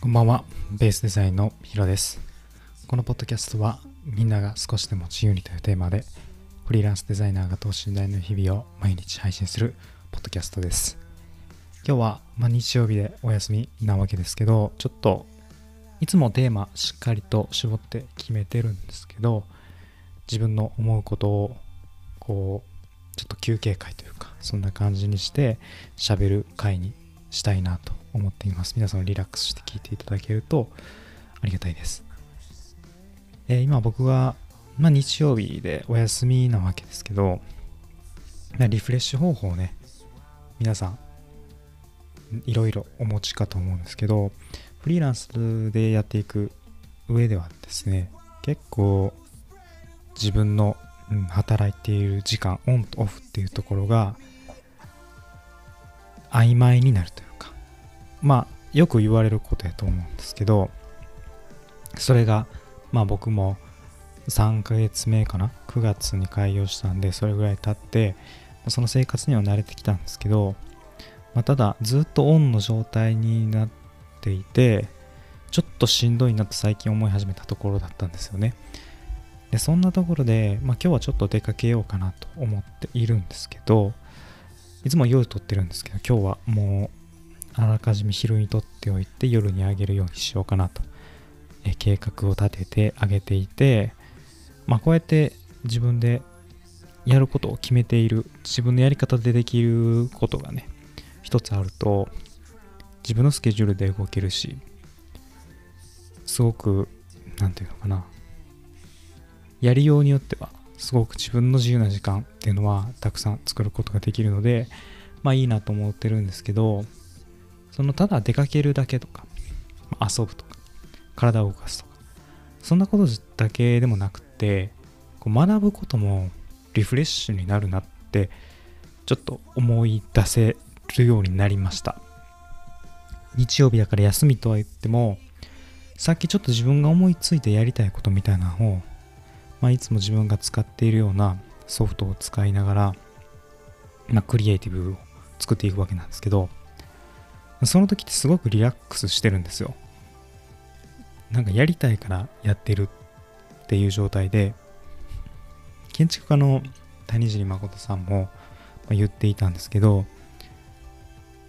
こんばんは、ベースデザインのヒロです。このポッドキャストは、みんなが少しでも自由にというテーマで、フリーランスデザイナーが等身大の日々を毎日配信するポッドキャストです。今日は、まあ、日曜日でお休みなわけですけど、ちょっと、いつもテーマしっかりと絞って決めてるんですけど、自分の思うことを、こう、ちょっと休憩会というか、そんな感じにして喋る会にしたいなと思っています。皆さんリラックスして聞いていただけるとありがたいです。えー今僕は、まあ、日曜日でお休みなわけですけど、まあリフレッシュ方法をね、皆さんいろいろお持ちかと思うんですけど、フリーランスでやっていく上ではですね、結構自分の、働いている時間、オンとオフっていうところが曖昧になるというか、まあよく言われることやと思うんですけどそれがまあ僕も3ヶ月目かな？9月に開業したんでそれぐらい経ってその生活には慣れてきたんですけど、まあ、ただずっとオンの状態になっていてちょっとしんどいなと最近思い始めたところだったんですよね。でそんなところで、まあ、今日はちょっと出かけようかなと思っているんですけどいつも夜撮ってるんですけど今日はもうあらかじめ昼に撮っておいて夜にあげるようにしようかなとえ計画を立ててあげていてまあこうやって自分でやることを決めている自分のやり方でできることがね一つあると自分のスケジュールで動けるしすごくなんていうのかなやりようによってはすごく自分の自由な時間っていうのはたくさん作ることができるのでまあいいなと思ってるんですけどそのただ出かけるだけとか遊ぶとか体を動かすとかそんなことだけでもなくてこう学ぶこともリフレッシュになるなってちょっと思い出せるようになりました。日曜日だから休みとは言ってもさっきちょっと自分が思いついてやりたいことみたいなのをまあ、いつも自分が使っているようなソフトを使いながら、まあ、クリエイティブを作っていくわけなんですけど、その時ってすごくリラックスしてるんですよ。なんかやりたいからやってるっていう状態で、建築家の谷尻誠さんも言っていたんですけど、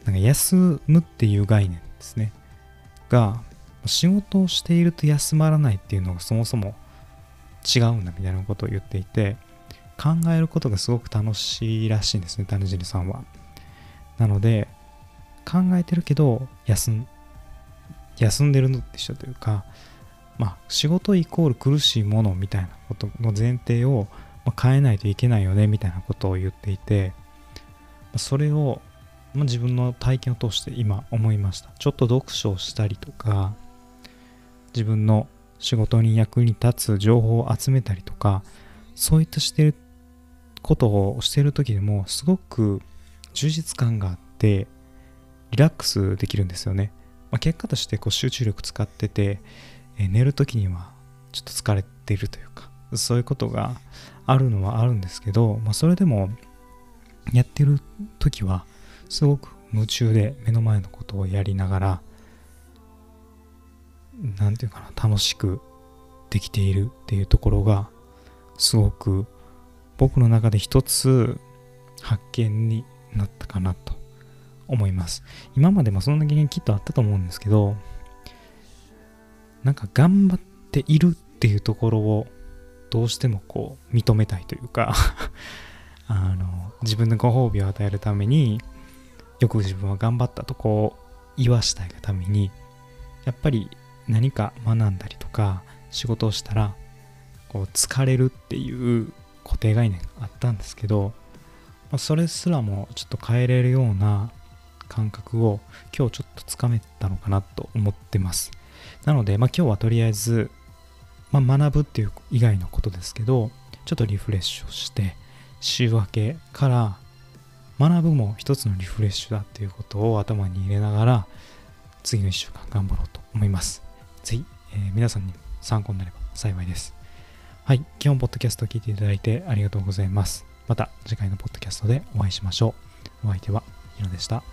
なんか休むっていう概念ですね。が、仕事をしていると休まらないっていうのがそもそも違うんだみたいなことを言っていて考えることがすごく楽しいらしいんですね谷尻さんは。なので考えてるけど休ん休んでるのって一緒というかまあ仕事イコール苦しいものみたいなことの前提を変えないといけないよねみたいなことを言っていてそれをま自分の体験を通して今思いました。ちょっと読書をしたりとか自分の仕事に役に立つ情報を集めたりとかそういったしてることをしてる時でもすごく充実感があってリラックスできるんですよね、まあ、結果としてこう集中力使ってて、え寝る時にはちょっと疲れてるというかそういうことがあるのはあるんですけど、まあ、それでもやってる時はすごく夢中で目の前のことをやりながらなんていうかな楽しくできているっていうところがすごく僕の中で一つ発見になったかなと思います。今までもそんな経験きっとあったと思うんですけどなんか頑張っているっていうところをどうしてもこう認めたいというか あの自分のご褒美を与えるためによく自分は頑張ったとこう言わしたいがためにやっぱり何か学んだりとか仕事をしたらこう疲れるっていう固定概念があったんですけど、まあ、それすらもちょっと変えれるような感覚を今日ちょっとつかめたのかなと思ってます。なので、まあ、今日はとりあえず、まあ、学ぶっていう以外のことですけどちょっとリフレッシュをして週明けから学ぶも一つのリフレッシュだっていうことを頭に入れながら次の1週間頑張ろうと思います。ぜひ、えー皆さんに参考になれば幸いです。はい、基本ポッドキャストを聞いていただいてありがとうございます。また次回のポッドキャストでお会いしましょう。お相手はヒロでした。